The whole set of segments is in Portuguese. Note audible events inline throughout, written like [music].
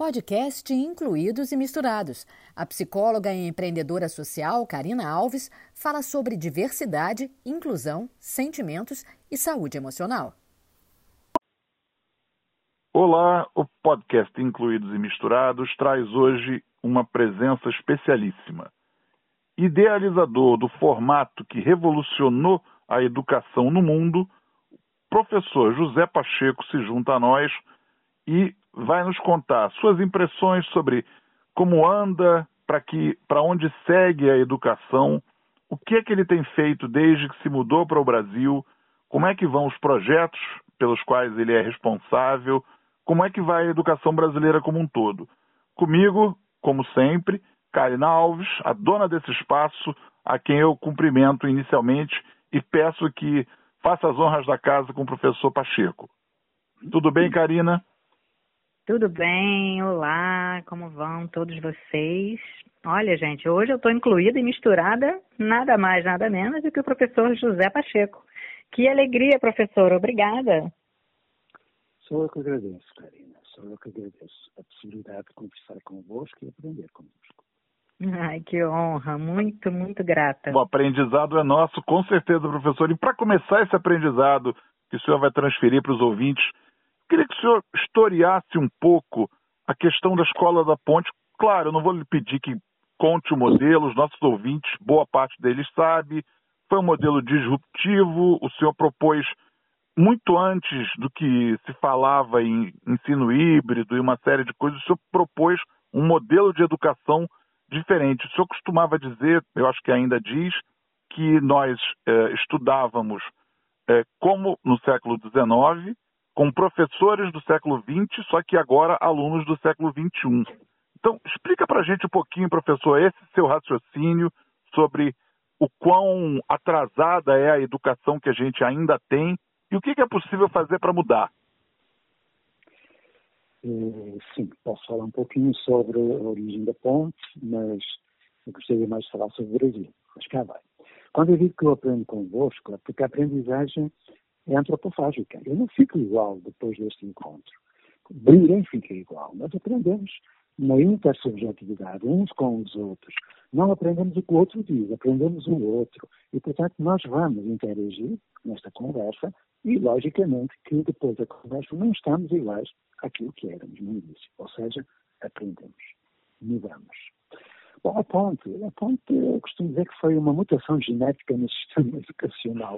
podcast Incluídos e Misturados. A psicóloga e empreendedora social Karina Alves fala sobre diversidade, inclusão, sentimentos e saúde emocional. Olá, o podcast Incluídos e Misturados traz hoje uma presença especialíssima. Idealizador do formato que revolucionou a educação no mundo, o professor José Pacheco se junta a nós e vai nos contar suas impressões sobre como anda, para que para onde segue a educação, o que é que ele tem feito desde que se mudou para o Brasil, como é que vão os projetos pelos quais ele é responsável, como é que vai a educação brasileira como um todo. Comigo, como sempre, Karina Alves, a dona desse espaço, a quem eu cumprimento inicialmente e peço que faça as honras da casa com o professor Pacheco. Tudo bem, Karina? Tudo bem? Olá, como vão todos vocês? Olha, gente, hoje eu estou incluída e misturada nada mais, nada menos do que o professor José Pacheco. Que alegria, professor, obrigada. Sou eu que agradeço, Karina. Sou eu que agradeço a possibilidade de conversar convosco e aprender convosco. Ai, que honra, muito, muito grata. O aprendizado é nosso, com certeza, professor. E para começar esse aprendizado que o senhor vai transferir para os ouvintes, Queria que o senhor historiasse um pouco a questão da Escola da Ponte. Claro, eu não vou lhe pedir que conte o modelo, os nossos ouvintes, boa parte deles sabe. Foi um modelo disruptivo, o senhor propôs muito antes do que se falava em ensino híbrido e uma série de coisas, o senhor propôs um modelo de educação diferente. O senhor costumava dizer, eu acho que ainda diz, que nós eh, estudávamos eh, como no século XIX com professores do século XX, só que agora alunos do século XXI. Então, explica para a gente um pouquinho, professor, esse seu raciocínio sobre o quão atrasada é a educação que a gente ainda tem e o que é possível fazer para mudar. Eh, sim, posso falar um pouquinho sobre a origem da ponte, mas eu gostaria mais de falar sobre o Brasil. Mas cá vai. Quando eu digo que eu aprendo convosco, é porque a aprendizagem é antropofágica. Eu não fico igual depois deste encontro. Ninguém fica igual. Nós aprendemos uma intersubjetividade uns com os outros. Não aprendemos o que o outro diz, aprendemos o outro. E, portanto, nós vamos interagir nesta conversa e, logicamente, que depois da conversa não estamos iguais àquilo que éramos no início. Ou seja, aprendemos, mudamos. Bom, a ponte, a ponte, eu costumo dizer que foi uma mutação genética no [laughs] sistema educacional.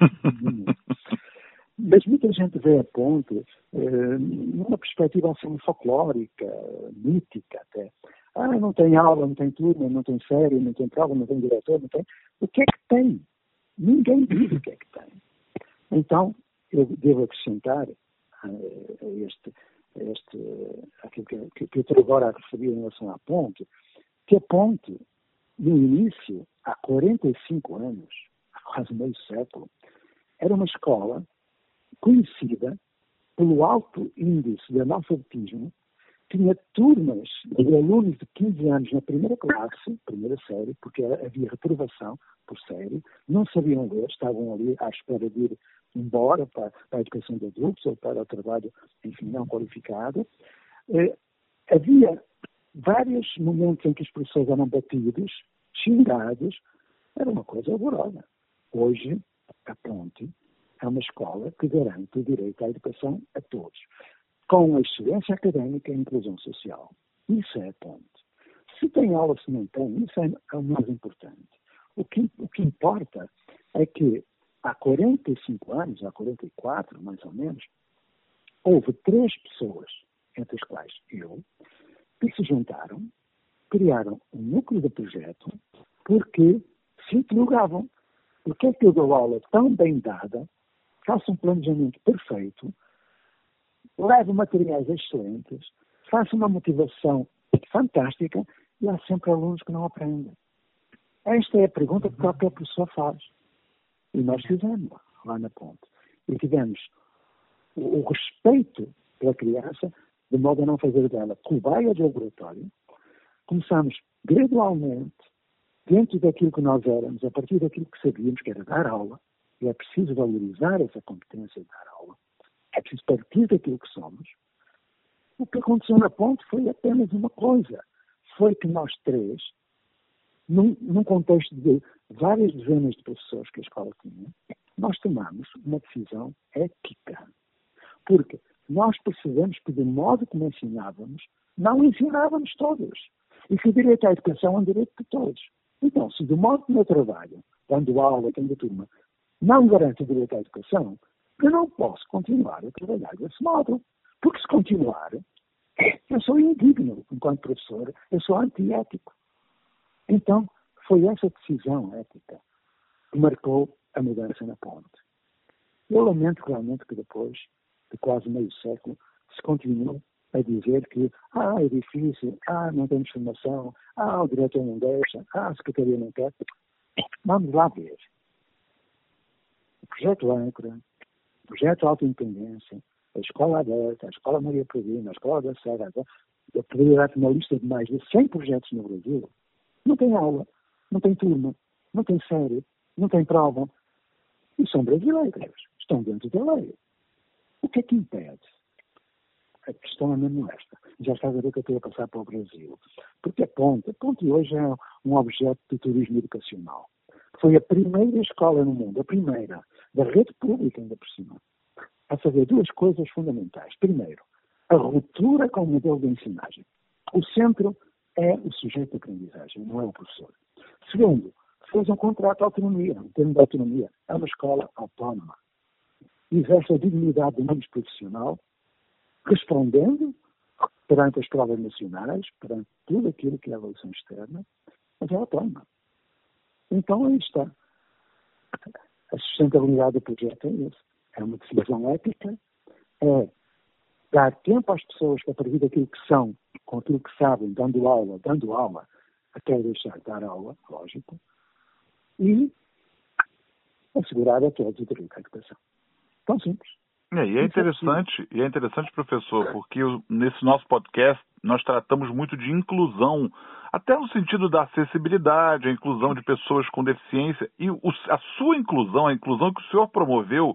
Mas muita gente vê a ponte eh, numa perspectiva assim folclórica, mítica até. Ah, não tem aula, não tem turma, não tem série, não tem prova, não tem diretor, não tem. O que é que tem? Ninguém diz o que é que tem. Então, eu devo acrescentar eh, a este, a este, aquilo que, que eu estou agora a referir em relação à ponte, que a ponte, no início, há 45 anos, há quase meio século, era uma escola conhecida pelo alto índice de analfabetismo, tinha turmas de alunos de 15 anos na primeira classe, primeira série, porque havia reprovação por série, não sabiam ler, estavam ali à espera de ir embora para, para a educação de adultos ou para o trabalho, enfim, não qualificado. Eh, havia vários momentos em que os professores eram batidos, xingados, era uma coisa horrorosa. Hoje, a ponte é uma escola que garante o direito à educação a todos, com a excelência académica e a inclusão social. Isso é a ponte. Se tem aula, se não tem, isso é, é o mais importante. O que, o que importa é que há 45 anos, há 44 mais ou menos, houve três pessoas, entre as quais eu, que se juntaram, criaram um núcleo de projeto, porque se interrogavam. Por que é que eu dou aula tão bem dada faça um planejamento perfeito, leve materiais excelentes, faça uma motivação fantástica e há sempre alunos que não aprendem. Esta é a pergunta que qualquer professor faz. E nós fizemos lá na ponte. E tivemos o, o respeito pela criança, de modo a não fazer dela cobaia de laboratório. Começamos gradualmente, dentro daquilo que nós éramos, a partir daquilo que sabíamos, que era dar aula, e é preciso valorizar essa competência de dar aula. É preciso partir daquilo que somos. O que aconteceu na ponte foi apenas uma coisa. Foi que nós três, num, num contexto de várias dezenas de professores que a escola tinha, nós tomamos uma decisão ética. Porque nós percebemos que, do modo como ensinávamos, não ensinávamos todos. E que o direito à educação é um direito de todos. Então, se do modo como eu trabalho, dando aula, tendo turma, não garante o direito à educação, eu não posso continuar a trabalhar desse modo. Porque se continuar, eu sou indigno enquanto professor, eu sou antiético. Então, foi essa decisão ética que marcou a mudança na ponte. Eu lamento realmente que depois de quase meio século se continue a dizer que ah, é difícil, ah, não temos formação, ah, o diretor não deixa, ah, a secretaria não quer. Vamos lá ver. Projeto âncora, projeto Alta Independência, a Escola Aberta, a Escola Maria Provina, a Escola da Serra, eu poderia dar uma lista de mais de 100 projetos no Brasil, não tem aula, não tem turma, não tem série, não tem prova, e são brasileiros, estão dentro da lei. O que é que impede? A questão é mesmo esta. Já está a ver que eu estou a passar para o Brasil. Porque a ponte, a ponte hoje é um objeto de turismo educacional. Foi a primeira escola no mundo, a primeira, da rede pública ainda por cima, a fazer duas coisas fundamentais. Primeiro, a ruptura com o modelo de ensinagem. O centro é o sujeito de aprendizagem, não é o professor. Segundo, fez um contrato de autonomia, um termo de autonomia. É uma escola autónoma. Exerce a dignidade do mundo profissional, respondendo perante as provas nacionais, perante tudo aquilo que é a evolução externa, mas é autónoma. Então aí está. A sustentabilidade do projeto é isso. É uma decisão ética, é dar tempo às pessoas para partir daquilo que são, com aquilo que sabem, dando aula, dando aula, até deixar de dar aula, lógico, e assegurar a todos o direito à educação. Tão simples. É, e é interessante, e é interessante, professor, porque nesse nosso podcast nós tratamos muito de inclusão, até no sentido da acessibilidade, a inclusão de pessoas com deficiência, e o, a sua inclusão, a inclusão que o senhor promoveu,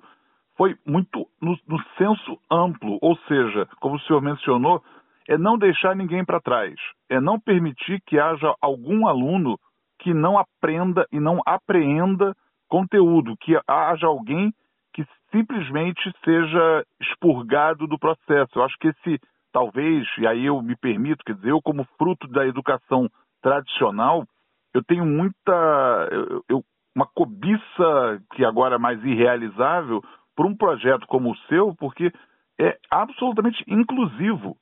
foi muito no, no senso amplo, ou seja, como o senhor mencionou, é não deixar ninguém para trás, é não permitir que haja algum aluno que não aprenda e não apreenda conteúdo, que haja alguém que simplesmente seja expurgado do processo. Eu acho que esse, talvez, e aí eu me permito, quer dizer, eu como fruto da educação tradicional, eu tenho muita, eu, eu, uma cobiça que agora é mais irrealizável por um projeto como o seu, porque é absolutamente inclusivo.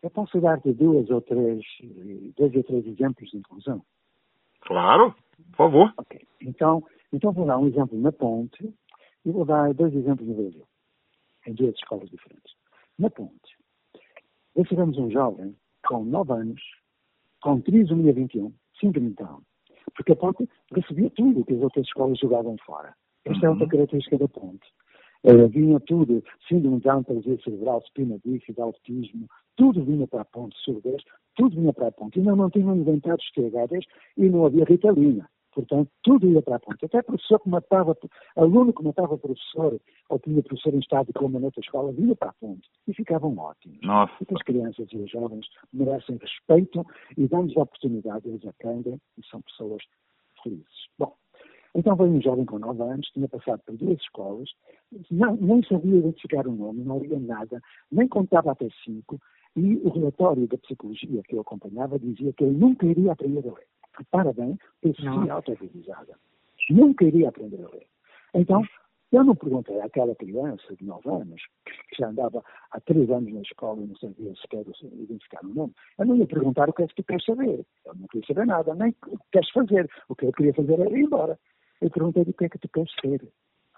Eu posso dar-te duas ou três, dois ou três exemplos de inclusão? Claro, por favor. Ok. Então, então vou dar um exemplo na Ponte e vou dar dois exemplos no Brasil, em duas escolas diferentes. Na Ponte, tivemos um jovem com 9 anos, com trisomia 21, síndrome de Down, porque a Ponte recebia tudo que as outras escolas jogavam fora. Esta uhum. é outra uhum. característica da Ponte. Uh, vinha tudo, síndrome de Down, paralisia cerebral, espina bífida, autismo, tudo vinha para a ponte, surdez, tudo vinha para a ponte. Ainda não tinham inventado os THDs e não havia ritalina. Portanto, tudo ia para a ponte. Até professor que matava, aluno que matava professor, ou tinha professor em estado de coma noutra escola, vinha para a ponte. E ficavam ótimos. Nossa. Porque as crianças e os jovens merecem respeito e damos a oportunidade, eles aprendem e são pessoas felizes. Bom, então veio um jovem com 9 anos, tinha passado por duas escolas, não, nem sabia identificar o nome, não lia nada, nem contava até cinco, e o relatório da psicologia que eu acompanhava dizia que ele nunca iria aprender a ler. Repara bem, pessoa autorrealizada. Nunca iria aprender a ler. Então, eu não perguntei àquela criança de 9 anos, que já andava há 3 anos na escola e não sabia sequer identificar o nome, eu não ia perguntar o que é que tu queres saber. Eu não queria saber nada, nem o que queres fazer. O que eu queria fazer era ir embora. Eu perguntei o que é que tu queres ser.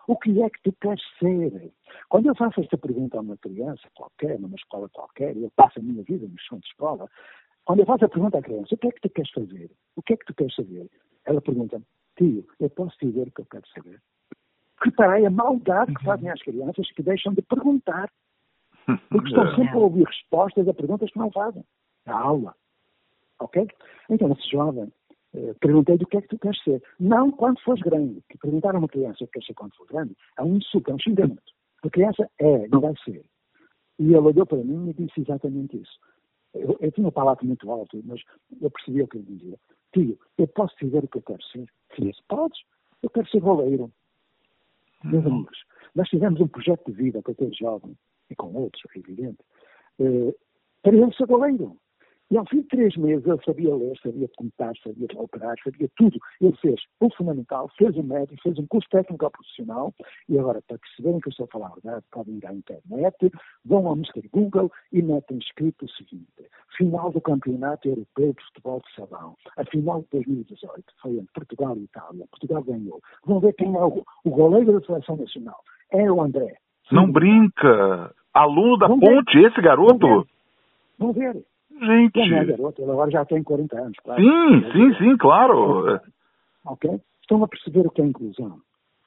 O que é que tu queres ser? Quando eu faço esta pergunta a uma criança qualquer, numa escola qualquer, eu passo a minha vida no chão de escola, quando eu faço a pergunta à criança, o que é que tu queres fazer? O que é que tu queres saber? Ela pergunta tio, eu posso dizer o que eu quero saber? Reparei a maldade que fazem às crianças que deixam de perguntar. [laughs] Porque estão sempre a ouvir respostas a perguntas que não fazem. Na aula. Ok? Então, esse jovem eh, perguntei do que é que tu queres ser. Não quando fores grande. Que perguntar a uma criança o que quer ser quando for grande é um insulto, é um xingamento. A criança é, não vai ser. E ele olhou para mim e disse exatamente isso. Eu, eu tinha um palato muito alto, mas eu percebi o que ele dizia. Tio, eu posso dizer o que eu quero ser? Disse, podes. Eu quero ser goleiro. Meus uhum. amigos, nós tivemos um projeto de vida com aquele jovem, e com outros, é evidente, eh, para ele ser goleiro. E ao fim de três meses ele sabia ler, sabia contar, sabia operar, sabia tudo. Ele fez o fundamental, fez o médio, fez um curso técnico profissional e agora, para perceberem que eu estou a falar a verdade, podem ir à internet, vão ao Mr. Google e metem escrito o seguinte: final do Campeonato Europeu de Futebol de Salão. A final de 2018 foi entre Portugal e Itália. Portugal ganhou. Vão ver quem é o, o goleiro da Seleção Nacional. É o André. Sim. Não brinca! Aluno da Vão Ponte, ver. esse garoto? Vão ver. Vão ver. Gente. Ele é garoto, ele agora já tem 40 anos, claro. Sim, sim, sim, claro. Ok? Estão a perceber o que é inclusão.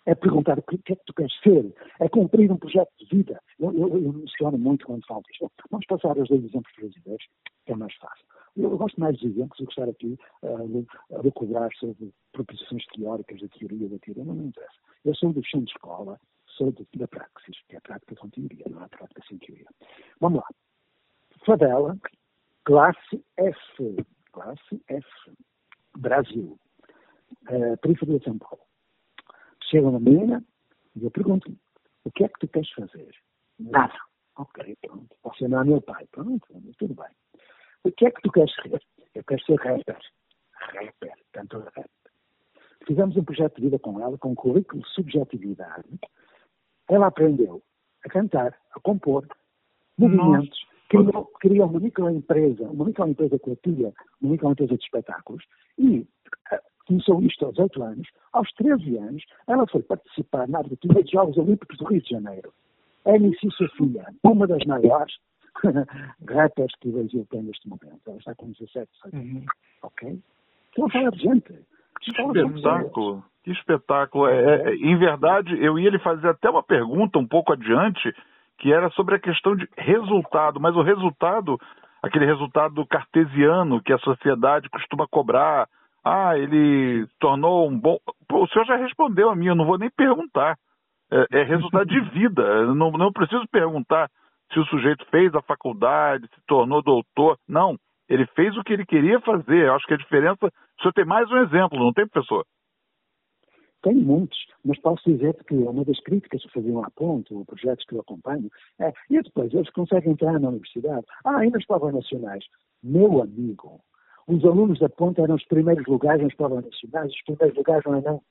É perguntar o que é que tu queres ser. É cumprir um projeto de vida. Eu, eu, eu emociono muito quando falo disto. Vamos passar aos dois exemplos brasileiros, que é mais fácil. Eu, eu gosto mais de exemplos do que estar aqui uh, a recobrar sobre proposições teóricas da teoria da teoria. Não me interessa. Eu sou do chão de escola, sou de, da praxis, que é a prática com teoria, não é a prática sem teoria. Vamos lá. Favela Classe F. Classe F. Brasil. Uh, periferia de São Paulo. Chega uma menina e eu pergunto-lhe, o que é que tu queres fazer? Nada. Ok, pronto. Você não é meu pai. Pronto, tudo bem. O que é que tu queres ser? Eu quero ser rapper. Rapper, cantor rap. Fizemos um projeto de vida com ela, com um currículo de subjetividade. Ela aprendeu a cantar, a compor, movimentos, criou, criou uma microempresa, uma microempresa criativa, uma microempresa de espetáculos, e uh, começou isto aos 8 anos. Aos 13 anos, ela foi participar na abertura dos Jogos Olímpicos do Rio de Janeiro. É MC Sofia, uma das maiores [laughs] rappers que o Brasil tem neste momento. Ela está com 17, 18 uhum. Ok? Então, fala de gente. Que espetáculo, que espetáculo. É, é, em verdade, eu ia lhe fazer até uma pergunta um pouco adiante, que era sobre a questão de resultado, mas o resultado, aquele resultado cartesiano que a sociedade costuma cobrar, ah, ele tornou um bom. Pô, o senhor já respondeu a mim, eu não vou nem perguntar. É, é resultado de [laughs] vida. Não, não preciso perguntar se o sujeito fez a faculdade, se tornou doutor. Não. Ele fez o que ele queria fazer. Eu acho que a diferença. O senhor tem mais um exemplo, não tem, professor? Tem muitos, mas posso dizer que uma das críticas que faziam à ponte, ou projetos que eu acompanho, é, e depois eles conseguem entrar na universidade. Ah, e nas provas nacionais. Meu amigo, os alunos da ponte eram os primeiros lugares nas provas nacionais, os primeiros lugares não é não.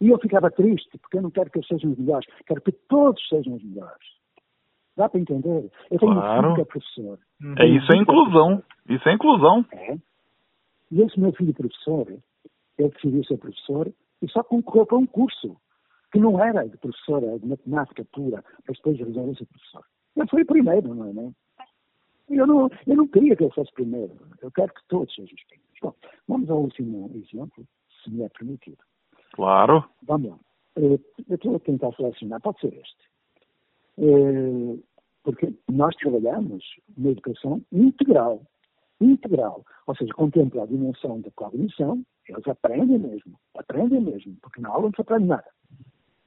E eu ficava triste, porque eu não quero que eles sejam os melhores, quero que todos sejam os melhores. Dá para entender? Eu tenho claro. um filho que é professor. É, isso é inclusão. Isso é inclusão. É. E esse meu filho professor, ele decidiu ser professor e só concorreu para um curso que não era de professora, de matemática pura, mas depois resolveu ser professor. Ele foi o primeiro, não é? Né? Eu não, eu não queria que ele fosse primeiro. Eu quero que todos sejam os primeiros. Bom, vamos ao último exemplo, se me é permitido. Claro. Vamos lá. Eh, eu estou a tentar selecionar, pode ser este. Eh, porque nós trabalhamos na educação integral. Integral. Ou seja, contempla a dimensão da cognição, eles aprendem mesmo, aprendem mesmo, porque na aula não se aprende nada.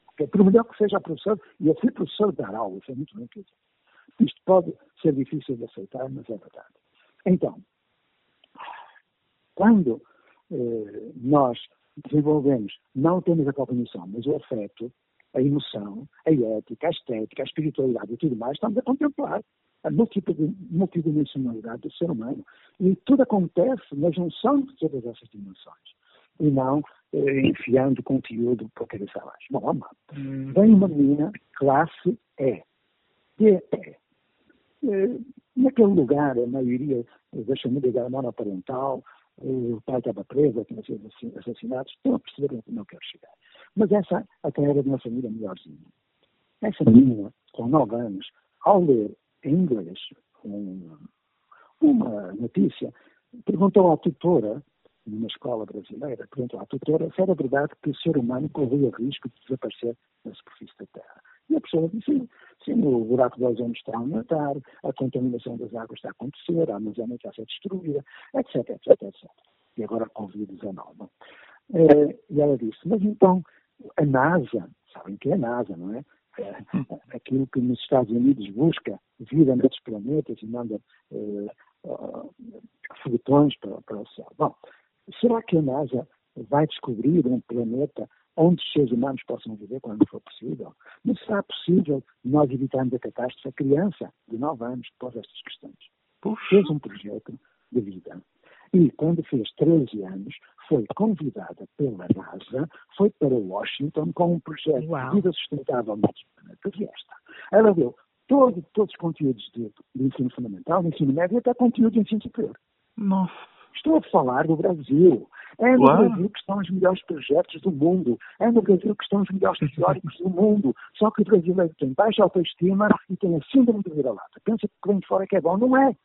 Porque, por melhor que seja professor, e eu fui professor de dar aula, isso é muito bem Isto pode ser difícil de aceitar, mas é verdade. Então, quando eh, nós desenvolvemos não apenas a cognição, mas o afeto, a emoção, a ética, a estética, a espiritualidade e tudo mais, estamos a contemplar a multidimensionalidade do ser humano. E tudo acontece na junção de todas essas dimensões. E não eh, enfiando conteúdo para a cabeça abaixo. Bom, vamos lá. Hum. Vem uma menina, classe E. E é. Eh, naquele lugar, a maioria das famílias era monoparental, o pai estava preso, tinha sido assassinado, estão a perceber onde não quero chegar. Mas essa até era de uma família melhorzinha. Essa menina, com nove anos, ao ler em inglês um, uma notícia, perguntou à tutora, numa escola brasileira, perguntou à tutora se era verdade que o ser humano corria risco de desaparecer na superfície da Terra. E a pessoa disse, sim, sim o buraco de ozônio está a aumentar, a contaminação das águas está a acontecer, a Amazônia está a ser destruída, etc, etc, etc. E agora a Covid-19. É, e ela disse, mas então, a NASA, sabem que é a NASA, não é? Aquilo que nos Estados Unidos busca vida noutros planetas e manda uh, foguetões para, para o céu. Bom, será que a NASA vai descobrir um planeta onde os seres humanos possam viver quando for possível? Não será possível nós evitarmos a catástrofe? A criança de 9 anos pôs estas questões. Puxa. Fez um projeto de vida. E quando fez 13 anos, foi convidada pela NASA, foi para Washington com um projeto Uau. de vida sustentável no planeta de. Ela deu todo, todos os conteúdos de, de ensino fundamental, de ensino médio e até conteúdo de ensino superior. Nossa. Estou a falar do Brasil. É no Brasil que estão os melhores projetos do mundo. É no Brasil que estão os melhores teóricos do mundo. Só que o brasileiro tem baixa autoestima e tem a síndrome do vira-lata. Pensa que vem de fora que é bom. Não é.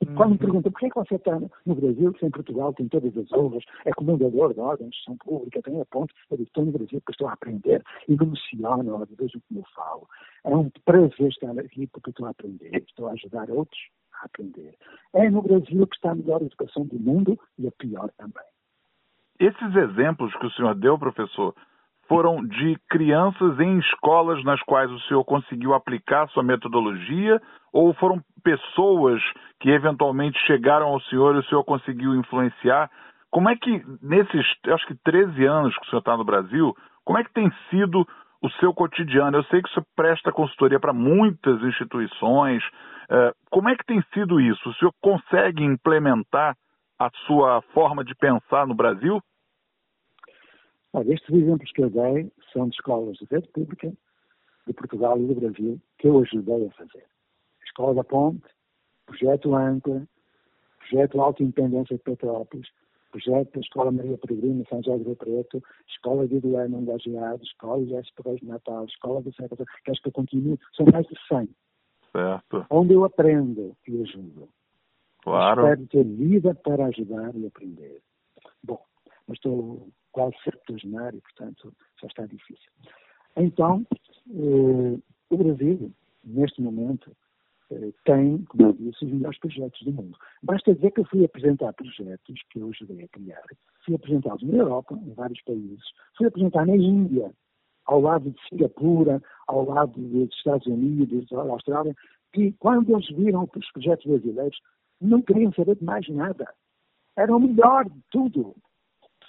E quando me uhum. perguntam por que, é que você está no Brasil, se em Portugal tem todas as obras, é comendador da ordem de gestão pública, tem a ponte, eu digo, estou no Brasil porque estou a aprender e me emociono, vejo como eu falo. É um prazer estar aqui porque estou a aprender, estou a ajudar outros a aprender. É no Brasil que está a melhor educação do mundo e a pior também. Esses exemplos que o senhor deu, professor, foram de crianças em escolas nas quais o senhor conseguiu aplicar sua metodologia ou foram pessoas que eventualmente chegaram ao senhor e o senhor conseguiu influenciar? Como é que, nesses, acho que 13 anos que o senhor está no Brasil, como é que tem sido o seu cotidiano? Eu sei que o senhor presta consultoria para muitas instituições, é, como é que tem sido isso? O senhor consegue implementar a sua forma de pensar no Brasil? Olha, estes exemplos que eu dei são de escolas de rede pública de Portugal e do Brasil que eu ajudei a fazer. Escola da Ponte, Projeto Âncora, Projeto Alta Independência de Petrópolis, Projeto da Escola Maria Peregrina, São José do Preto, Escola de Eduardo Engageado, Escola de Esperões de Natal, Escola do Século, queres que eu continue? São mais de 100. Certo. Onde eu aprendo e ajudo. Claro. Espero ter vida para ajudar e aprender. Bom, mas estou quase septuagenário, portanto já está difícil. Então, eh, o Brasil, neste momento, eh, tem, como eu disse, os melhores projetos do mundo. Basta dizer que eu fui apresentar projetos que eu ajudei a criar. Fui apresentá-los na Europa, em vários países. Fui apresentar na Índia, ao lado de Singapura, ao lado dos Estados Unidos, da Austrália, que quando eles viram os projetos brasileiros, não queriam saber de mais nada. Era o melhor de tudo.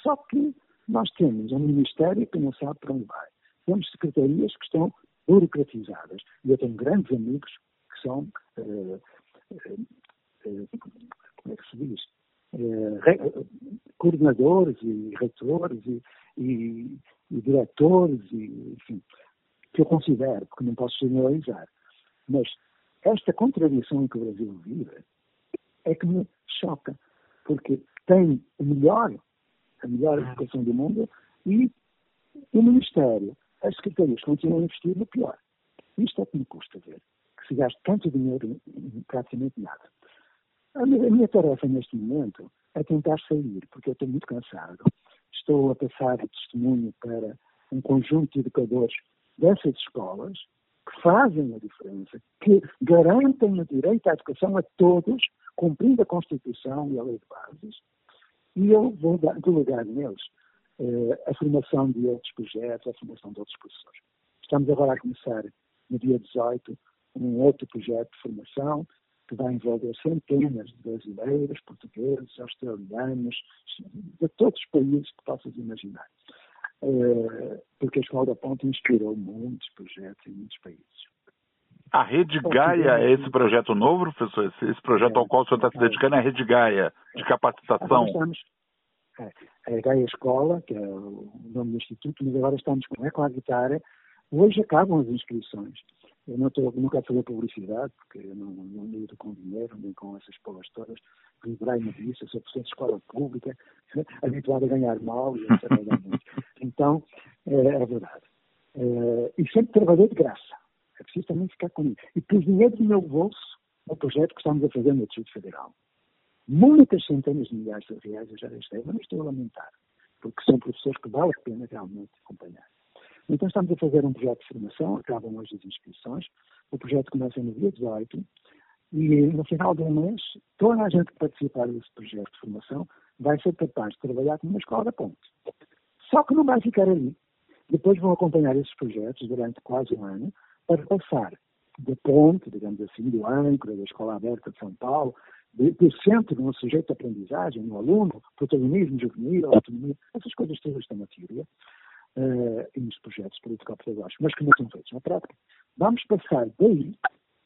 Só que nós temos um Ministério que não sabe para onde vai. Temos secretarias que estão burocratizadas. E eu tenho grandes amigos que são, uh, uh, uh, como é que se diz? coordenadores e reitores e, e, e diretores, e, enfim, que eu considero, porque não posso generalizar. Mas esta contradição que o Brasil vive é que me choca, porque tem o melhor, a melhor educação do mundo e o Ministério, as secretarias continuam a investir no pior. Isto é que me custa ver, que se gaste tanto dinheiro em praticamente nada. A minha, a minha tarefa neste momento é tentar sair, porque eu estou muito cansado estou a passar testemunho para um conjunto de educadores dessas escolas que fazem a diferença, que garantem o direito à educação a todos, cumprindo a Constituição e a Lei de Bases, e eu vou delegar neles eh, a formação de outros projetos, a formação de outros professores. Estamos agora a começar, no dia 18, um outro projeto de formação que vai envolver centenas de brasileiros, portugueses, australianos, de todos os países que possas imaginar. Eh, porque a Escola da Ponte inspirou muitos projetos em muitos países. A Rede Gaia é esse projeto novo, professor? Esse projeto é, ao qual o senhor está se dedicando é a Rede Gaia, de capacitação? Estamos, é, a Gaia Escola, que é o nome do Instituto, mas agora estamos com Eco Guitarra. Hoje acabam as inscrições. Eu não, estou, quero fazer publicidade, porque eu não, não lido com dinheiro, nem com essas porras todas. Livrei-me disso, eu sou professor de escola pública, [laughs] habituado a ganhar mal e a trabalhar muito. Então, é, é verdade. É, e sempre trabalhei de graça. É preciso também ficar comigo. E pus dinheiro do meu bolso no projeto que estamos a fazer no Distrito Federal. Muitas centenas de milhares de reais eu já gastei, mas não estou a lamentar, porque são professores que vale a pena realmente acompanhar. Então estamos a fazer um projeto de formação, acabam hoje as inscrições, o projeto começa no dia 18 e no final do mês toda a gente que participar desse projeto de formação vai ser capaz de trabalhar com uma escola da ponte. Só que não vai ficar ali. Depois vão acompanhar esses projetos durante quase um ano para passar da ponte, digamos assim, do âncora, da Escola Aberta de São Paulo, do centro no sujeito de aprendizagem, no aluno, protagonismo juvenil, autonomia, essas coisas todas estão na teoria uh, e nos projetos político-pedagógicos, mas que não são feitos na prática. Vamos passar daí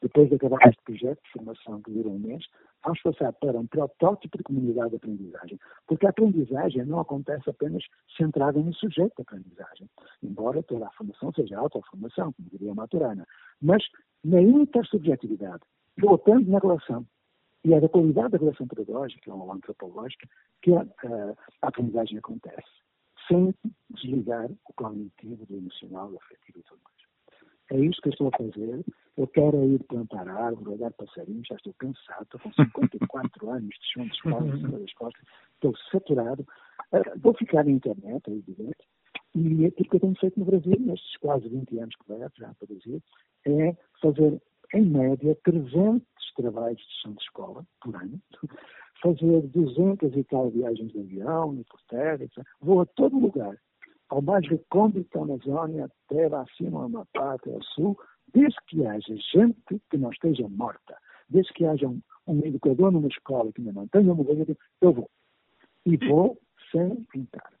depois de acabar este projeto de formação que dura um mês, vamos passar para um protótipo de comunidade de aprendizagem. Porque a aprendizagem não acontece apenas centrada no sujeito de aprendizagem, embora toda a formação seja autoformação, como diria a Maturana, mas na intersubjetividade, voltando na relação. E é da qualidade da relação pedagógica ou antropológica que a, a, a aprendizagem acontece, sem desligar o cognitivo do emocional, do afetivo e tudo mais. É isso que eu estou a fazer. Eu quero ir plantar árvore, olhar passarinhos, já estou cansado, estou com 54 [laughs] anos de chão de escola em cima das costas, estou saturado. Uh, vou ficar na internet, é evidente, e aquilo que eu tenho feito no Brasil, nestes quase 20 anos que levo já a produzir, é fazer, em média, 300 trabalhos de chão de escola por ano, [laughs] fazer 200 e tal viagens de avião, e por terra, etc. vou a todo lugar ao mais recôndito da Amazônia, até lá acima, Amapá, até ao sul, desde que haja gente que não esteja morta, desde que haja um, um educador numa escola que ainda não tenha eu vou. E vou sem encargos.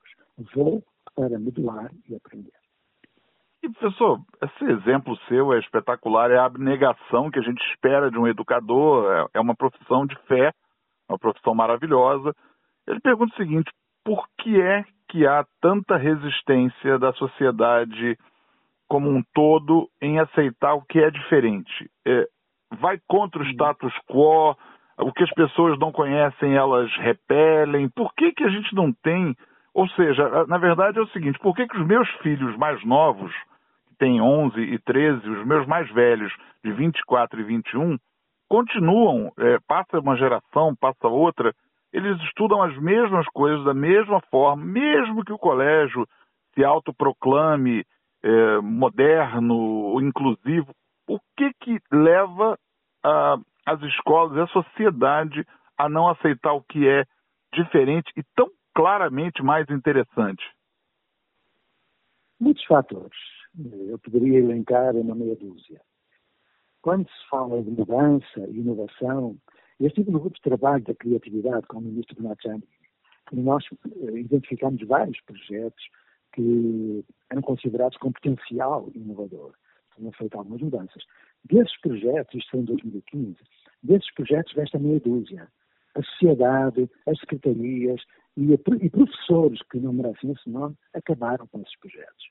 Vou para modelar e aprender. E, professor, esse exemplo seu é espetacular, é a abnegação que a gente espera de um educador, é, é uma profissão de fé, uma profissão maravilhosa. Ele pergunta o seguinte: por que é que há tanta resistência da sociedade como um todo em aceitar o que é diferente? É, vai contra o status quo? O que as pessoas não conhecem, elas repelem? Por que, que a gente não tem? Ou seja, na verdade é o seguinte: por que, que os meus filhos mais novos, que têm 11 e 13, os meus mais velhos, de 24 e 21, continuam, é, passa uma geração, passa outra, eles estudam as mesmas coisas da mesma forma, mesmo que o colégio se autoproclame é, moderno inclusivo. O que, que leva a, as escolas e a sociedade a não aceitar o que é diferente e tão claramente mais interessante? Muitos fatores. Eu poderia elencar uma meia dúzia. Quando se fala de mudança e inovação, eu estive no grupo de trabalho da criatividade com o ministro Bernardo e nós eh, identificamos vários projetos que eram considerados com potencial inovador. Foram feitas algumas mudanças. Desses projetos, isto foi em 2015, desses projetos desta meia dúzia. A sociedade, as secretarias e, a, e professores que não merecem esse nome acabaram com esses projetos.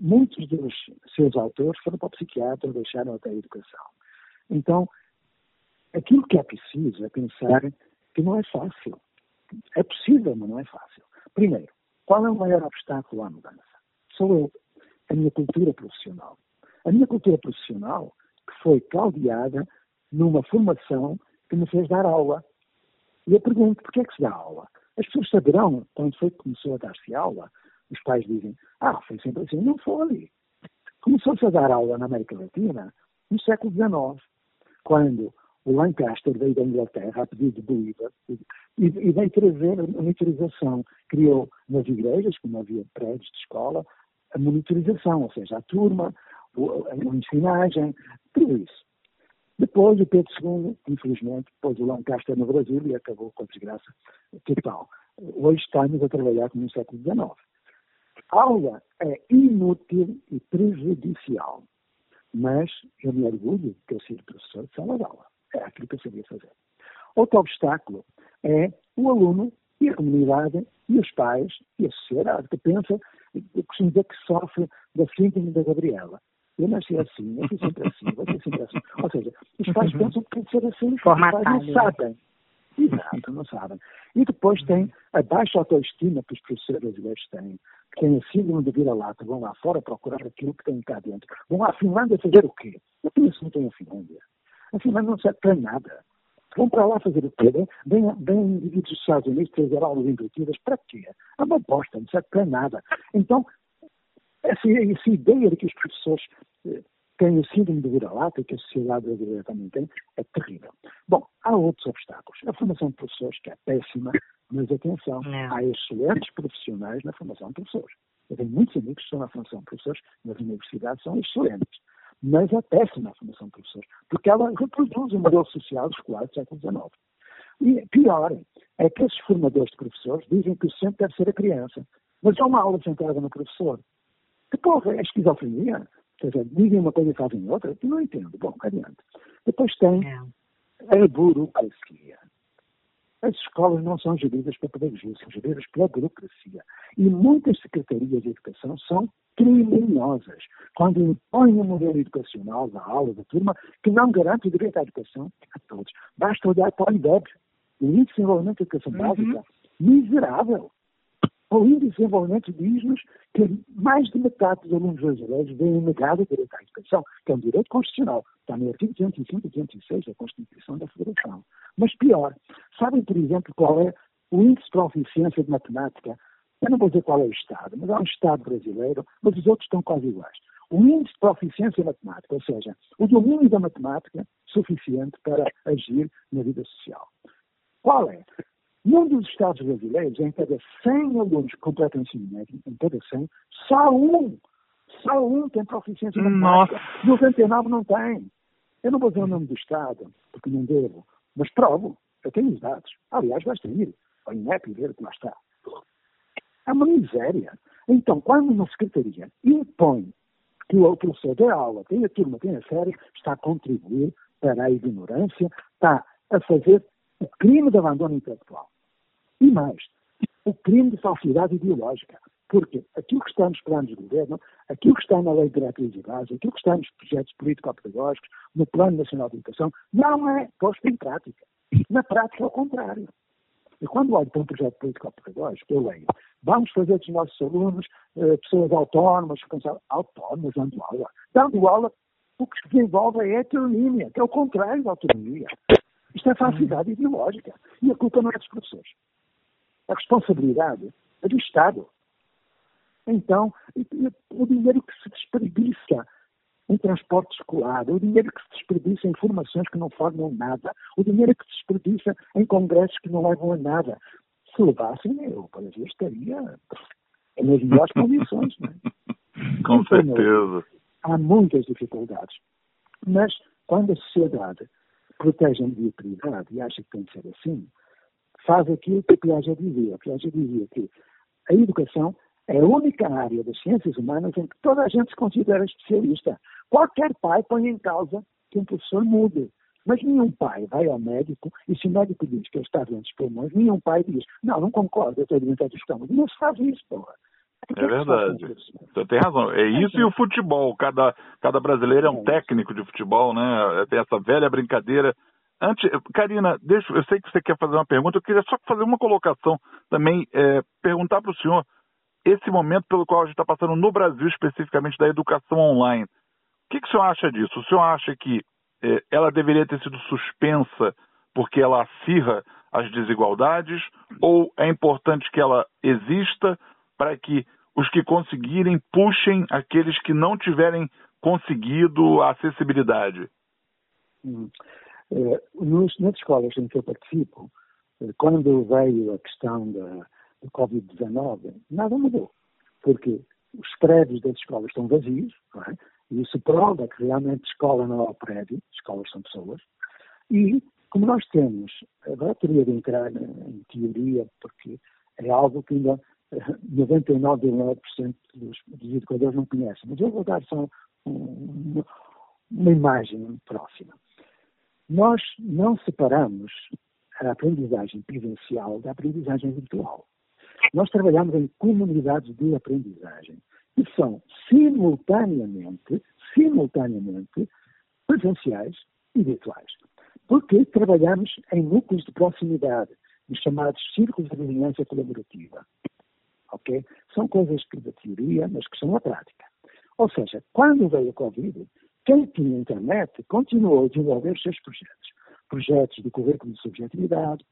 Muitos dos seus autores foram para o psiquiatra deixaram até a educação. Então, Aquilo que é preciso é pensar que não é fácil. É possível, mas não é fácil. Primeiro, qual é o maior obstáculo à mudança? Sou eu, a minha cultura profissional. A minha cultura profissional que foi caldeada numa formação que me fez dar aula. E eu pergunto, porquê é que se dá aula? As pessoas saberão quando foi que começou a dar-se aula. Os pais dizem, ah, foi sempre assim. Não foi. Começou-se a dar aula na América Latina no século XIX, quando Lancaster veio da Inglaterra a pedido de Bolívar e, e veio trazer a monitorização. Criou nas igrejas, como havia prédios de escola, a monitorização, ou seja, a turma, a ensinagem, tudo isso. Depois, o Pedro II, infelizmente, pôs o Lancaster no Brasil e acabou com a desgraça total. Hoje estamos a trabalhar como no século XIX. A aula é inútil e prejudicial, mas eu me orgulho de ter sido professor de sala de aula. É aquilo que eu sabia fazer. Outro obstáculo é o aluno e a comunidade e os pais e a sociedade que pensa, eu costumo dizer que sofre da síndrome da Gabriela. Eu nasci assim, eu fui sempre assim, vou ser sempre assim. Ou seja, os pais uhum. pensam que tem que ser assim, os pais não sabem. Exato, não sabem. E depois tem a baixa autoestima que os professores brasileiros têm, que têm a síndrome de vira-lata, vão lá fora procurar aquilo que têm cá dentro. Vão à Finlândia fazer o quê? Eu penso muito em Finlândia. Assim, mas não serve para nada. Vão para lá fazer o quê? Vêm, vêm indivíduos dos Estados Unidos trazer aulas intuitivas para quê? É uma bosta, não serve para nada. Então, essa, essa ideia de que os professores eh, têm o síndrome de vira-lata e que a sociedade brasileira também tem, é terrível. Bom, há outros obstáculos. A formação de professores, que é péssima, mas atenção, não. há excelentes profissionais na formação de professores. Eu tenho muitos amigos que estão na formação de professores nas universidades, são excelentes. Mas é péssima a formação de professores, porque ela reproduz o modelo social escolar do século XIX. E pior é que esses formadores de professores dizem que o centro deve ser a criança. Mas há uma aula centrada no professor. Que porra, é esquizofrenia? Quer dizer, dizem uma coisa e fazem outra? Eu não entendo. Bom, adiante. Depois tem é. a burocracia. As escolas não são geridas pela pedagogia, são geridas pela burocracia. E muitas secretarias de educação são criminosas quando impõem um modelo educacional da aula, da turma, que não garante o direito à educação a todos. Basta olhar para o IDEB, o Índice de Desenvolvimento de Educação uhum. Básica, miserável. O índice de desenvolvimento diz-nos que mais de metade dos alunos brasileiros vêm negado o direito à educação, que é um direito constitucional. Está no artigo 205 e 206 da Constituição da Federação. Mas pior, sabem, por exemplo, qual é o índice de proficiência de matemática? Eu não vou dizer qual é o Estado, mas há um Estado brasileiro, mas os outros estão quase iguais. O índice de proficiência matemática, ou seja, o domínio da matemática suficiente para agir na vida social. Qual é? Num dos Estados brasileiros, em cada 100 alunos que completam o ensino médio, em cada 100, só um, só um tem proficiência matemática. 99 não tem. Eu não vou dizer o nome do Estado, porque não devo, mas provo. Eu tenho os dados. Aliás, basta ir ao INEP e ver que lá está. É uma miséria. Então, quando uma secretaria impõe que o professor dê aula, tem a turma, tem a série, está a contribuir para a ignorância, está a fazer o crime de abandono intelectual. E mais, o crime de falsidade ideológica. Porque aquilo que está nos planos de governo, aquilo que está na Lei de Diretrizes e Bases, aquilo que está nos projetos político-pedagógicos, no Plano Nacional de Educação, não é posto em prática. Na prática, é o contrário. E quando olho para um projeto político-pedagógico, eu leio, vamos fazer dos nossos alunos eh, pessoas autónomas, autónomas, dando aula. Dando aula, o que se desenvolve é a heteronímia, que é o contrário da autonomia. Isto é falsidade ideológica. E a culpa não é dos professores. A responsabilidade é do Estado. Então, o dinheiro que se desperdiça em transporte escolar, o dinheiro que se desperdiça em formações que não formam nada, o dinheiro que se desperdiça em congressos que não levam a nada. Se levassem, o Brasil estaria nas melhores [laughs] condições. Não é? Com então, certeza. Há muitas dificuldades. Mas quando a sociedade protege a mediocridade e acha que tem de ser assim, faz aquilo que Piaget dizia. Piaget dizia que a educação é a única área das ciências humanas em que toda a gente se considera especialista. Qualquer pai põe em causa que um professor mude. Mas nenhum pai vai ao médico e se o médico diz que ele está doente dos pulmões, nenhum pai diz, não, não concordo, eu estou doente dos estômago. Não se faz isso, porra. É verdade. Você tem razão. É isso e o futebol. Cada, cada brasileiro é um técnico de futebol, né? Tem essa velha brincadeira. Antes, Karina, deixa, eu sei que você quer fazer uma pergunta, eu queria só fazer uma colocação também, é, perguntar para o senhor esse momento pelo qual a gente está passando no Brasil, especificamente da educação online. O que, que o senhor acha disso? O senhor acha que é, ela deveria ter sido suspensa porque ela acirra as desigualdades ou é importante que ela exista para que os que conseguirem puxem aqueles que não tiverem conseguido a acessibilidade? Hum. É, nas escolas em que eu participo, é, quando veio a questão da, do Covid-19, nada mudou. Porque os prédios das escolas estão vazios, é? e isso prova que realmente escola não é o prédio, escolas são pessoas. E, como nós temos, agora teria de entrar em teoria, porque é algo que ainda 99,9% dos, dos educadores não conhecem. Mas eu vou dar só um, uma imagem próxima. Nós não separamos a aprendizagem presencial da aprendizagem virtual. Nós trabalhamos em comunidades de aprendizagem que são simultaneamente, simultaneamente presenciais e virtuais. Porque trabalhamos em núcleos de proximidade, os chamados círculos de vizinhança colaborativa ok? São coisas que da teoria, mas que são a prática. Ou seja, quando veio a Covid, quem tinha internet continuou a desenvolver seus projetos. Projetos de currículo de subjetividade,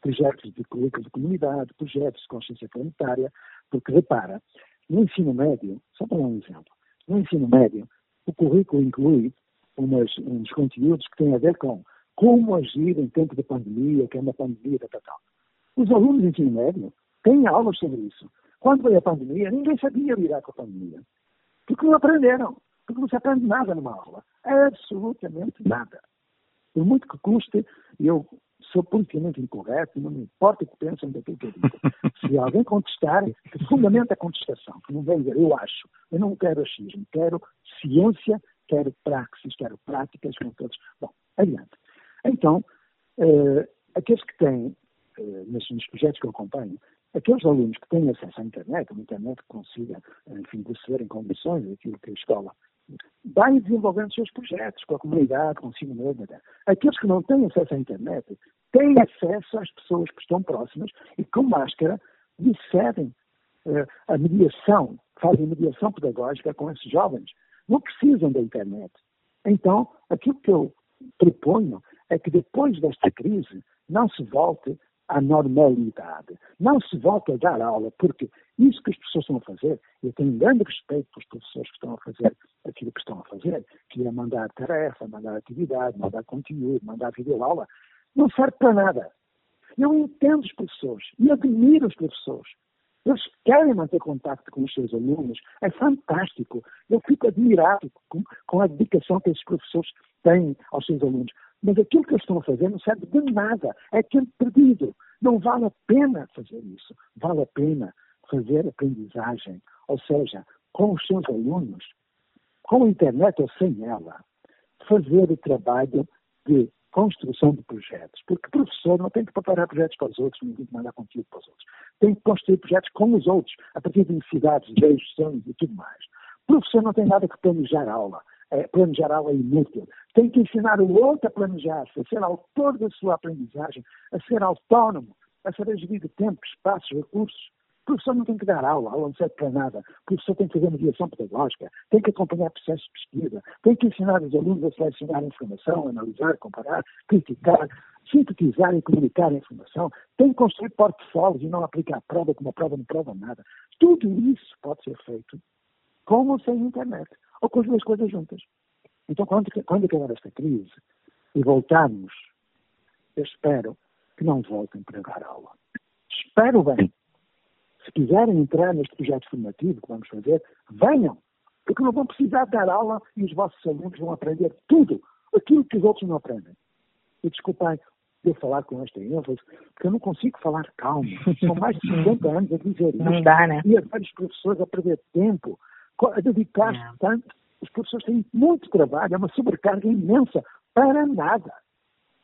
projetos de currículo de comunidade, projetos de consciência planetária, porque repara, no ensino médio, só para dar um exemplo, no ensino médio, o currículo inclui umas, uns conteúdos que têm a ver com como agir em tempo de pandemia, que é uma pandemia, tal, tal. Os alunos de ensino médio têm aulas sobre isso. Quando veio a pandemia, ninguém sabia lidar com a pandemia. Porque não aprenderam. Porque não se aprende nada numa aula. Absolutamente nada. Por muito que custe, eu sou politicamente incorreto, não me importa o que pensam daquilo que eu digo. [laughs] Se alguém contestar, que fundamenta a contestação, que não vem dizer eu acho, eu não quero achismo, quero ciência, quero praxis, quero práticas com todos. Bom, adiante. Então, eh, aqueles que têm, eh, nos projetos que eu acompanho, aqueles alunos que têm acesso à internet, uma internet que consiga, enfim, receber em condições aquilo que a escola vai desenvolvendo seus projetos com a comunidade, consigo mesmo. Aqueles que não têm acesso à internet têm acesso às pessoas que estão próximas e com máscara disserem uh, a mediação, fazem mediação pedagógica com esses jovens. Não precisam da internet. Então, aquilo que eu proponho é que depois desta crise não se volte à normalidade. Não se volta a dar aula, porque isso que as pessoas estão a fazer, eu tenho grande respeito pelos professores que estão a fazer aquilo que estão a fazer, que é mandar tarefa, mandar atividade, mandar conteúdo, mandar videoaula, não serve para nada. Eu entendo os professores e admiro os professores. Eles querem manter contato com os seus alunos. É fantástico. Eu fico admirado com, com a dedicação que esses professores têm aos seus alunos. Mas aquilo que eles estão a fazer não serve de nada. É tempo perdido. Não vale a pena fazer isso. Vale a pena fazer aprendizagem, ou seja, com os seus alunos, com a internet ou sem ela, fazer o trabalho de construção de projetos. Porque professor não tem que preparar projetos para os outros, não tem que mandar conteúdo para os outros. Tem que construir projetos com os outros, a partir de necessidades, desejos, sonhos e tudo mais. Professor não tem nada que planejar a aula é, planejar algo é inútil. Tem que ensinar o outro a planejar-se, a ser autor da sua aprendizagem, a ser autónomo, a saber gerir tempo, espaços, recursos. O professor não tem que dar aula, aula não serve para nada. O professor tem que fazer mediação pedagógica, tem que acompanhar processos de pesquisa, tem que ensinar os alunos a selecionar informação, analisar, comparar, criticar, sintetizar e comunicar a informação, tem que construir portfólios e não aplicar prova como a prova não prova nada. Tudo isso pode ser feito com ou sem internet ou com as duas coisas juntas. Então, quando, quando acabar esta crise e voltarmos, eu espero que não voltem para dar aula. Espero bem. Se quiserem entrar neste projeto formativo que vamos fazer, venham. Porque não vão precisar dar aula e os vossos alunos vão aprender tudo, aquilo que os outros não aprendem. E desculpem eu falar com esta ênfase, porque eu não consigo falar calmo. São mais de [laughs] 50 anos a dizer isso. Não dá, né? E a vários professores a perder tempo a dedicar-se é. tanto. Os professores têm muito trabalho, é uma sobrecarga imensa para nada.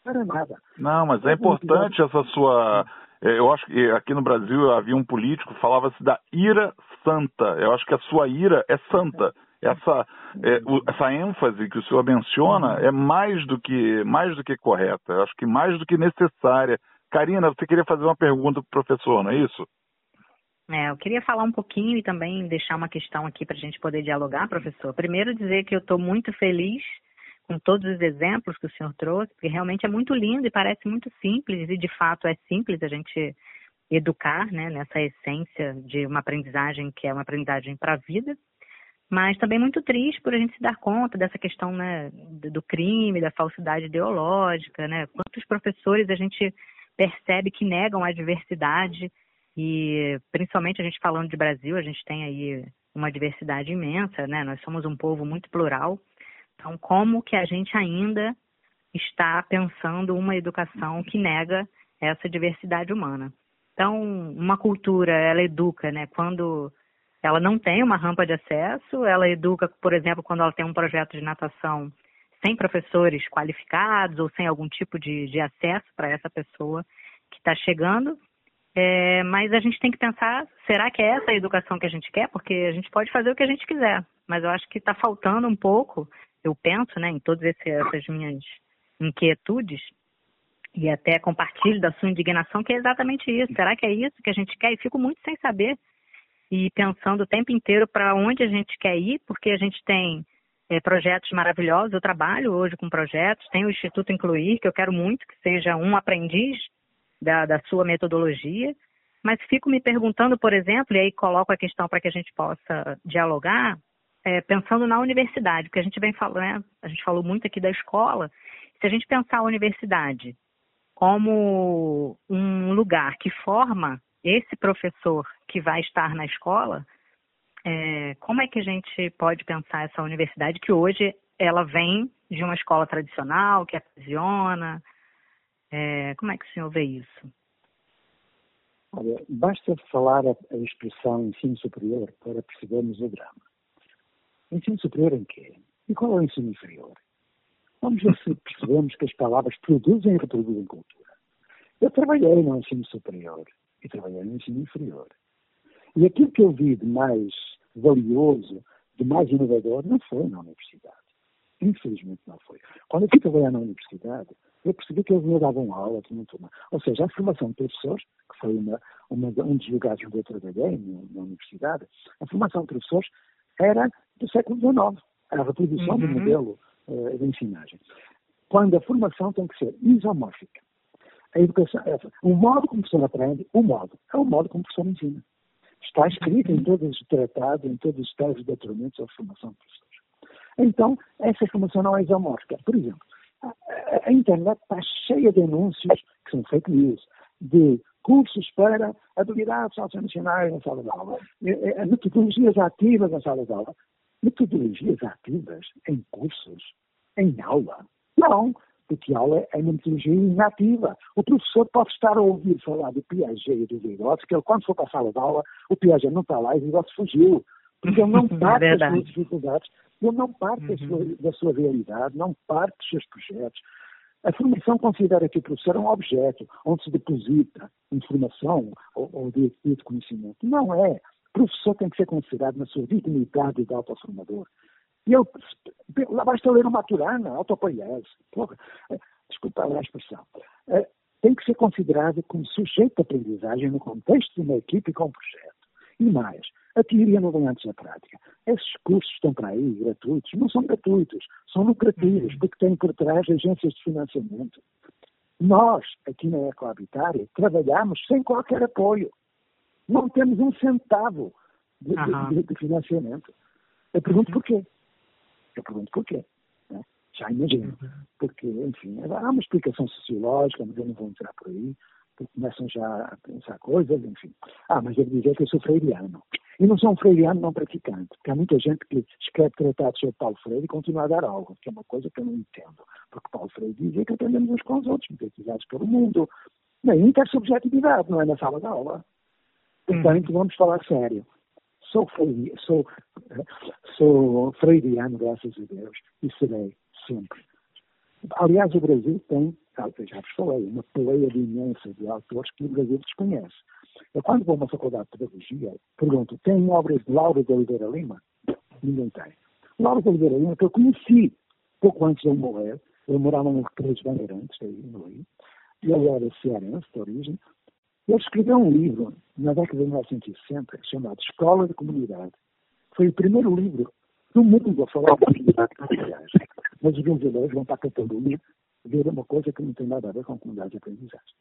Para nada. Não, mas é importante essa sua. É, eu acho que aqui no Brasil havia um político que falava-se da ira santa. Eu acho que a sua ira é santa. Essa, é, essa ênfase que o senhor menciona é mais do que mais do que correta. Eu acho que mais do que necessária. Karina, você queria fazer uma pergunta para o professor, não é isso? É, eu queria falar um pouquinho e também deixar uma questão aqui para a gente poder dialogar, professor. Primeiro, dizer que eu estou muito feliz com todos os exemplos que o senhor trouxe, porque realmente é muito lindo e parece muito simples, e de fato é simples a gente educar né, nessa essência de uma aprendizagem que é uma aprendizagem para a vida, mas também muito triste por a gente se dar conta dessa questão né, do crime, da falsidade ideológica, né? Quantos professores a gente percebe que negam a diversidade e principalmente a gente falando de Brasil, a gente tem aí uma diversidade imensa, né? Nós somos um povo muito plural. Então, como que a gente ainda está pensando uma educação que nega essa diversidade humana? Então, uma cultura, ela educa, né? Quando ela não tem uma rampa de acesso, ela educa, por exemplo, quando ela tem um projeto de natação sem professores qualificados ou sem algum tipo de, de acesso para essa pessoa que está chegando. É, mas a gente tem que pensar, será que é essa a educação que a gente quer? Porque a gente pode fazer o que a gente quiser, mas eu acho que está faltando um pouco, eu penso, né, em todas essas minhas inquietudes, e até compartilho da sua indignação, que é exatamente isso. Será que é isso que a gente quer? E fico muito sem saber e pensando o tempo inteiro para onde a gente quer ir, porque a gente tem é, projetos maravilhosos. Eu trabalho hoje com projetos, tem o Instituto Incluir, que eu quero muito que seja um aprendiz da, da sua metodologia, mas fico me perguntando, por exemplo, e aí coloco a questão para que a gente possa dialogar, é, pensando na universidade, porque a gente vem falando, né, a gente falou muito aqui da escola, se a gente pensar a universidade como um lugar que forma esse professor que vai estar na escola, é, como é que a gente pode pensar essa universidade que hoje ela vem de uma escola tradicional, que aprisiona? É, como é que o senhor vê isso? Olha, basta falar a, a expressão ensino superior para percebermos o drama. Ensino superior em quê? E qual é o ensino inferior? Vamos ver se percebemos que as palavras produzem e reproduzem cultura. Eu trabalhei no ensino superior e trabalhei no ensino inferior. E aquilo que eu vi de mais valioso, de mais inovador, não foi na universidade. Infelizmente não foi. Quando eu fui trabalhar na universidade, eu percebi que eles me davam aula uma turma. Ou seja, a formação de professores, que foi uma, uma, um dos lugares onde eu trabalhei na, universidade, a formação de professores era do século XIX, a reprodução uhum. do modelo uh, de ensinagem. Quando a formação tem que ser isomórfica. A educação, é, o modo como o professor aprende, o modo, é o modo como o professor ensina. Está escrito em todos os tratados, em todos os textos de doutoramento sobre formação de professores. Então, essa formação não é isomórfica. Por exemplo, a, internet está cheia de anúncios que são fake news, de cursos para habilidades socioemocionais na sala de aula, metodologias ativas na sala de aula. Metodologias ativas em cursos, em aula? Não, porque a aula é uma metodologia inativa. O professor pode estar a ouvir falar do Piaget e do Vygotsky, que ele, quando for para a sala de aula, o Piaget não está lá e o Vygotsky fugiu. Porque ele não [laughs] parte das suas dificuldades, ele não parte uhum. da, sua, da sua realidade, não parte dos seus projetos. A formação considera que o professor é um objeto onde se deposita informação ou, ou de, de conhecimento. Não é. O professor tem que ser considerado na sua dignidade de autoformador. E eu, lá basta ler uma Maturana, autopoiese. Desculpa a expressão. É, tem que ser considerado como sujeito de aprendizagem no contexto de uma equipe com um projeto. E mais, a teoria não vem antes da prática. Esses cursos estão para aí, gratuitos. Não são gratuitos, são lucrativos, uhum. porque têm por trás agências de financiamento. Nós, aqui na Ecohabitária, trabalhamos sem qualquer apoio. Não temos um centavo de, de, de financiamento. Eu pergunto uhum. porquê. Eu pergunto porquê. Né? Já imagino. Uhum. Porque, enfim, há uma explicação sociológica, mas eu não vou entrar por aí, porque começam já a pensar coisas, enfim. Ah, mas devo dizer que eu sou freiriano. E não sou um freiriano não praticante, porque há muita gente que escreve tratados sobre Paulo Freire e continua a dar aula, que é uma coisa que eu não entendo. Porque Paulo Freire dizia que aprendemos uns com os outros, mimetizados pelo mundo. Na intersubjetividade, não é na sala de aula. Portanto, uhum. vamos falar sério. Sou, freire, sou, [laughs] sou freiriano, graças a Deus, e serei sempre. Aliás, o Brasil tem, já vos falei, uma de imensa de autores que o Brasil desconhece. Eu, quando vou a uma faculdade de pedagogia, pergunto: tem obras de Laura de Oliveira Lima? Ninguém tem. Laura de Oliveira Lima, que eu conheci pouco antes de eu morrer, eu morava no Recreio dos Bandeirantes, aí no Rio, e ele era cearense de origem. Ele escreveu um livro, na década de 1960, chamado Escola de Comunidade. Foi o primeiro livro do mundo a falar de comunidade familiar. Mas os brasileiros vão para a Catalunha ver uma coisa que não tem nada a ver com a comunidade de aprendizagem.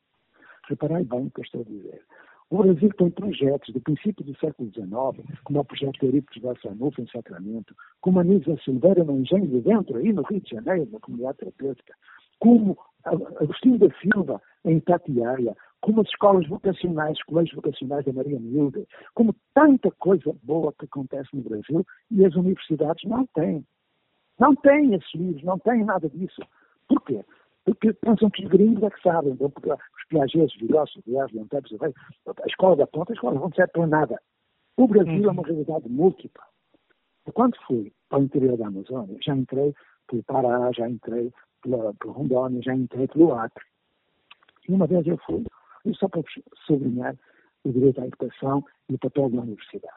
Reparai bem o que eu estou a dizer. O Brasil tem projetos do princípio do século XIX, como o projeto de Eurípides Barçanufo em Sacramento, como a Nisa Silveira no Engenho de Dentro, aí no Rio de Janeiro, na comunidade terapêutica, como Agostinho da Silva em Tatiaia, como as escolas vocacionais, os colégios vocacionais da Maria Milda, como tanta coisa boa que acontece no Brasil e as universidades não têm. Não têm esses livros, não têm nada disso. Por quê? porque pensam que os gringos é que sabem, então, porque os piagets, os Vigossos, os Vias, Leontepes, a escola da ponta, a escola não serve para nada. O Brasil uhum. é uma realidade múltipla. Quando fui para o interior da Amazônia, já entrei pelo Pará, já entrei pela, pelo Rondônia, já entrei pelo Acre. E uma vez eu fui, e só para sublinhar o direito à educação e o papel da universidade.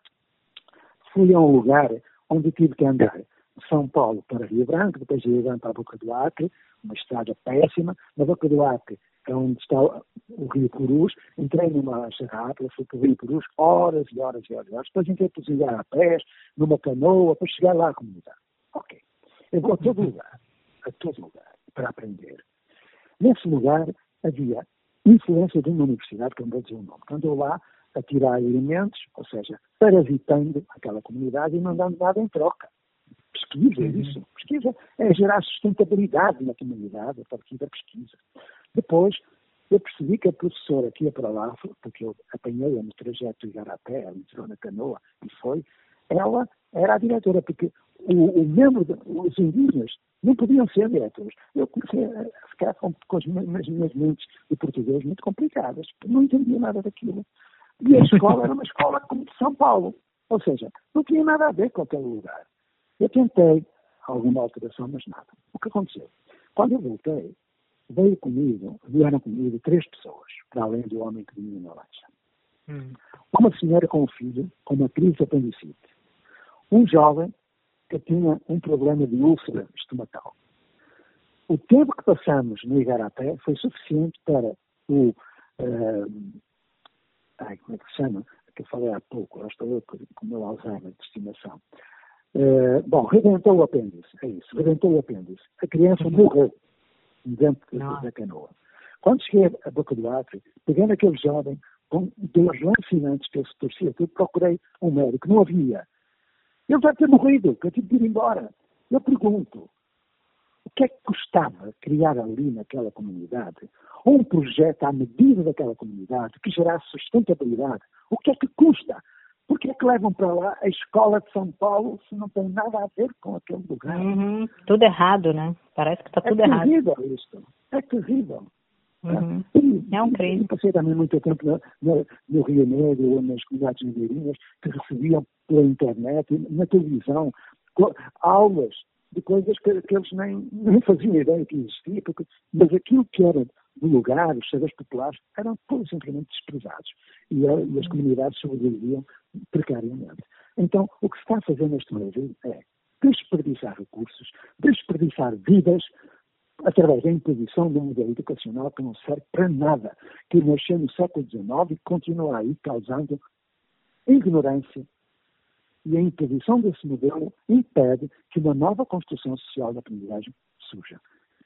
Fui a um lugar onde tive que andar São Paulo para Rio Branco, depois de Rio Branco para a Boca do Acre, uma estrada péssima. Na Boca do Acre, é onde está o Rio Purus, entrei numa serrata, fui para o Rio Purus, horas e horas e horas, horas. Depois entrei chegar a pés, numa canoa, para chegar lá à comunidade. Ok. Eu vou a todo lugar, a todo lugar, para aprender. Nesse lugar havia influência de uma universidade, que não vou dizer o nome, que andou lá a tirar elementos, ou seja, parasitando aquela comunidade e não dando nada em troca pesquisa, é isso. Pesquisa é gerar sustentabilidade na comunidade a partir da pesquisa. Depois, eu percebi que a professora que ia para lá, porque eu apanhei-a no trajeto de Igarapé, ela entrou na canoa e foi, ela era a diretora, porque o, o membro, de, os indígenas não podiam ser diretores. Eu comecei a ficar com, com as, minhas, minhas mentes de português muito complicadas, não entendia nada daquilo. E a escola era uma escola como de São Paulo, ou seja, não tinha nada a ver com aquele lugar. Eu tentei alguma alteração, mas nada. O que aconteceu? Quando eu voltei, veio comigo, vieram comigo três pessoas, para além do homem que vinha na lancha. Hum. Uma senhora com um filho, com uma crise de apendicite. Um jovem que tinha um problema de úlcera estomacal. O tempo que passamos no Igarapé foi suficiente para o. Uh, ai, como é que se chama? Que eu falei há pouco, eu estou com o meu Alzheimer de estimação. Uh, bom, rebentou o apêndice, é isso, rebentou o apêndice. A criança uhum. morreu dentro da canoa. Quando cheguei à boca do átrio, pegando aquele jovem com dores lancinantes que ele se torcia tudo, procurei um médico, não havia. Ele deve ter morrido, que eu tive de ir embora. Eu pergunto, o que é que custava criar ali naquela comunidade um projeto à medida daquela comunidade que gerasse sustentabilidade? O que é que custa? Porque é que levam para lá a escola de São Paulo se não tem nada a ver com aquele lugar? Uhum. Tudo errado, né? Parece que está tudo é errado. É terrível isto. É terrível. Uhum. é um crime. Eu passei também muito tempo no, no, no Rio Negro ou nas comunidades negreirinhas que recebiam pela internet, na televisão, aulas de coisas que, que eles nem, nem faziam ideia que existia, porque, mas aquilo que era do lugar, os saberes populares, eram simplesmente desprezados. E, e as comunidades sobreviviam precariamente. Então, o que se está a fazer neste Brasil é desperdiçar recursos, desperdiçar vidas, através da imposição de um modelo educacional que não serve para nada, que nasceu no século XIX e continua aí causando ignorância. E a imposição desse modelo impede que uma nova construção social da aprendizagem surja.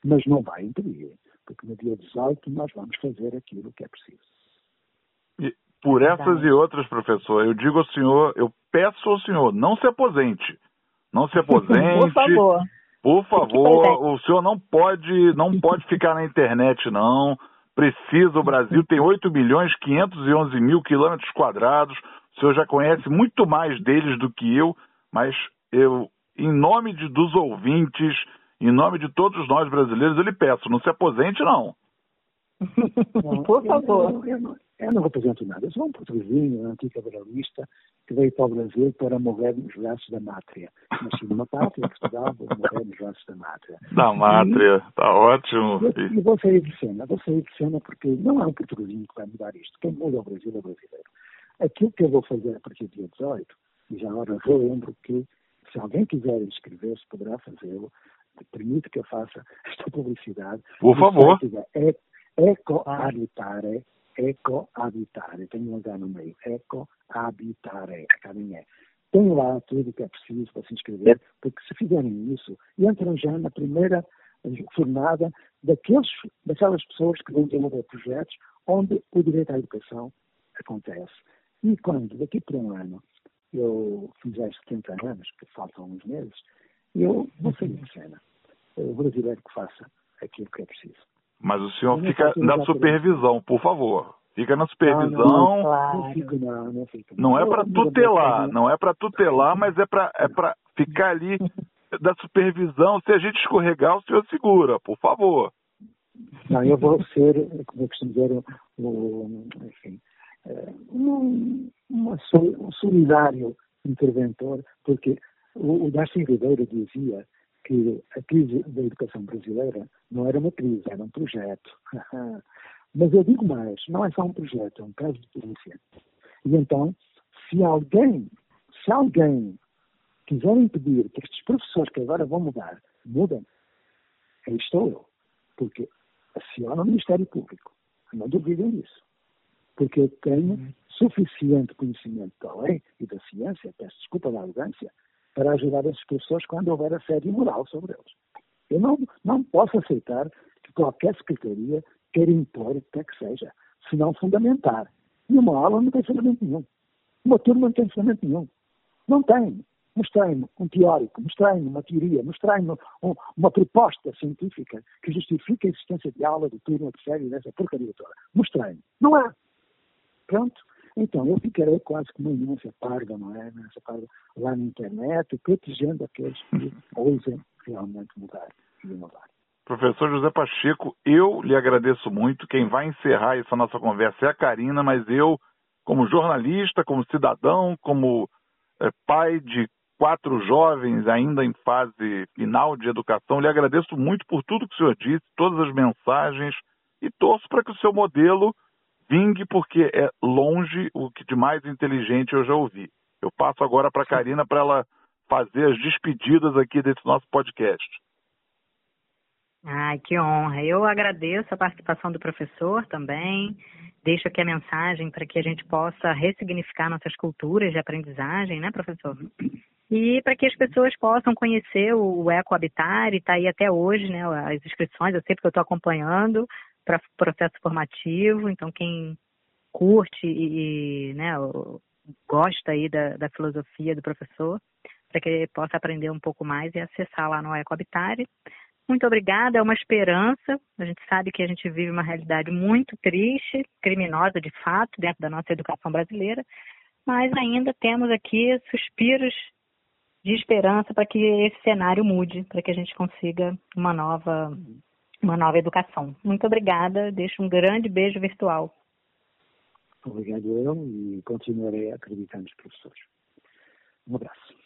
Mas não vai impedir, porque no dia 18 nós vamos fazer aquilo que é preciso. E por essas e outras, professor, eu digo ao senhor, eu peço ao senhor, não se aposente. Não se aposente. [laughs] por favor. Por favor, o senhor não pode, não [laughs] pode ficar na internet, não. Precisa, o Brasil tem 8 milhões 511 mil quilômetros quadrados. O senhor já conhece muito mais deles do que eu, mas eu, em nome de, dos ouvintes, em nome de todos nós brasileiros, eu lhe peço, não se aposente, não. Não, Por favor. Eu, eu, eu, não represento nada. Eu sou um portuguesinho, um anticabralista, que veio para o Brasil para morrer nos braços da mátria. Nasci numa pátria, Portugal, vou morrer nos braços da mátria. Da mátria, está ótimo. E, e vou sair de cena. Vou sair de cena porque não é um portuguesinho que vai mudar isto. Quem muda o Brasil é brasileiro. Aquilo que eu vou fazer a partir do dia 18, e já agora relembro que se alguém quiser inscrever-se, poderá fazê-lo. Permite que eu faça [laughs] esta publicidade. Por favor. É ecoabitare, ecoabitare, tem um H no meio, ecoabitare, caminhé. Tem lá tudo o que é preciso para se inscrever, porque se fizerem isso, entram já na primeira jornada daqueles, daquelas pessoas que vão desenvolver projetos onde o direito à educação acontece. E quando, daqui por um ano, eu fizer 70 anos, que faltam uns meses, eu vou sair de cena. O brasileiro que faça aquilo que é preciso. Mas o senhor fica na supervisão, por favor. Fica na supervisão. Não, não, não, fico, não, não, fico. não é para tutelar, não é para tutelar, mas é para é para ficar ali [laughs] da supervisão. Se a gente escorregar, o senhor segura, por favor. Não, eu vou ser, como eu costumo dizer, um, enfim, é, um, um solidário interventor, porque o, o Darcy Ribeiro dizia que a crise da educação brasileira não era uma crise, era um projeto. [laughs] Mas eu digo mais, não é só um projeto, é um caso de polícia. E então, se alguém, se alguém quiser impedir que estes professores que agora vão mudar, mudem, aí estou eu. Porque aciona o Ministério Público. Não duvidem disso. Porque eu tenho uhum. suficiente conhecimento da lei e da ciência, peço desculpa da arrogância, para ajudar esses professores quando houver assédio moral sobre eles. Eu não, não posso aceitar que qualquer secretaria queira impor o que é que seja, se não fundamentar. E uma aula não tem fundamento nenhum. Uma turma não tem fundamento nenhum. Não tem. Mostrei-me um teórico, mostrei-me uma teoria, mostrei-me um, uma proposta científica que justifica a existência de aula, de turma, de série, dessa porcaria toda. Mostrei-me. Não há. Pronto. Então, eu ficarei quase como uma imensa parda, não é? Nessa parda, lá na internet, protegendo aqueles que ousem realmente mudar e inovar. Professor José Pacheco, eu lhe agradeço muito. Quem vai encerrar essa nossa conversa é a Karina, mas eu, como jornalista, como cidadão, como é, pai de quatro jovens ainda em fase final de educação, lhe agradeço muito por tudo que o senhor disse, todas as mensagens e torço para que o seu modelo vingue, porque é longe o que de mais inteligente eu já ouvi. Eu passo agora para a Karina para ela fazer as despedidas aqui desse nosso podcast. Ai, que honra. Eu agradeço a participação do professor também. Deixo aqui a mensagem para que a gente possa ressignificar nossas culturas de aprendizagem, né, professor? E para que as pessoas possam conhecer o Ecohabitar, e está aí até hoje, né, as inscrições, eu sei porque eu estou acompanhando para processo formativo, então quem curte e, né, gosta aí da, da filosofia do professor, para que ele possa aprender um pouco mais e acessar lá no Ecohabitar. Muito obrigada, é uma esperança. A gente sabe que a gente vive uma realidade muito triste, criminosa de fato, dentro da nossa educação brasileira, mas ainda temos aqui suspiros de esperança para que esse cenário mude, para que a gente consiga uma nova, uma nova educação. Muito obrigada, deixo um grande beijo virtual. Obrigado eu e continuarei acreditando nos professores. Um abraço.